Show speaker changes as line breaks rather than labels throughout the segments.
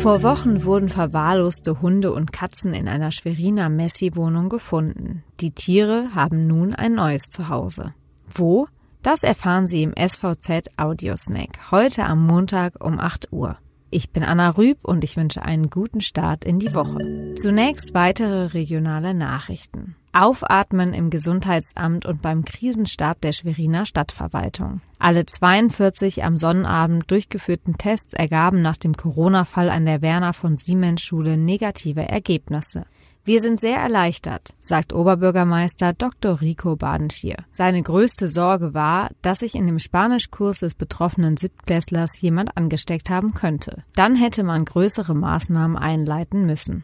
Vor Wochen wurden verwahrloste Hunde und Katzen in einer Schweriner Messi-Wohnung gefunden. Die Tiere haben nun ein neues Zuhause. Wo? Das erfahren Sie im SVZ Audiosnack heute am Montag um 8 Uhr. Ich bin Anna Rüb und ich wünsche einen guten Start in die Woche. Zunächst weitere regionale Nachrichten. Aufatmen im Gesundheitsamt und beim Krisenstab der Schweriner Stadtverwaltung. Alle 42 am Sonnabend durchgeführten Tests ergaben nach dem Corona-Fall an der Werner von Siemens Schule negative Ergebnisse. Wir sind sehr erleichtert, sagt Oberbürgermeister Dr. Rico Badenschier. Seine größte Sorge war, dass sich in dem Spanischkurs des betroffenen Siebtklässlers jemand angesteckt haben könnte. Dann hätte man größere Maßnahmen einleiten müssen.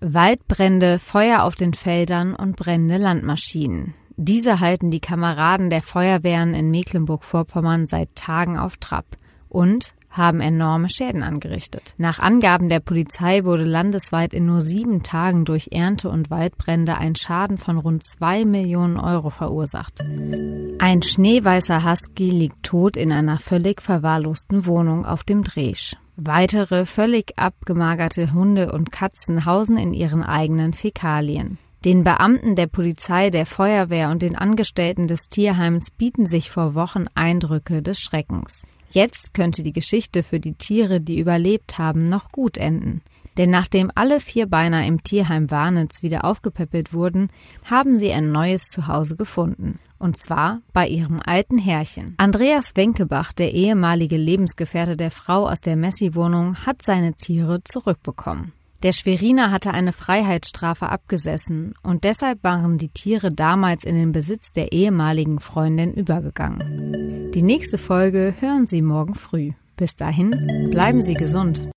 Waldbrände, Feuer auf den Feldern und brennende Landmaschinen. Diese halten die Kameraden der Feuerwehren in Mecklenburg-Vorpommern seit Tagen auf Trab und haben enorme Schäden angerichtet. Nach Angaben der Polizei wurde landesweit in nur sieben Tagen durch Ernte- und Waldbrände ein Schaden von rund zwei Millionen Euro verursacht. Ein schneeweißer Husky liegt tot in einer völlig verwahrlosten Wohnung auf dem Dresch. Weitere völlig abgemagerte Hunde und Katzen hausen in ihren eigenen Fäkalien. Den Beamten der Polizei, der Feuerwehr und den Angestellten des Tierheims bieten sich vor Wochen Eindrücke des Schreckens. Jetzt könnte die Geschichte für die Tiere, die überlebt haben, noch gut enden. Denn nachdem alle Vierbeiner im Tierheim Warnitz wieder aufgepäppelt wurden, haben sie ein neues Zuhause gefunden. Und zwar bei ihrem alten Herrchen. Andreas Wenkebach, der ehemalige Lebensgefährte der Frau aus der Messi-Wohnung, hat seine Tiere zurückbekommen. Der Schweriner hatte eine Freiheitsstrafe abgesessen und deshalb waren die Tiere damals in den Besitz der ehemaligen Freundin übergegangen. Die nächste Folge hören Sie morgen früh. Bis dahin, bleiben Sie gesund.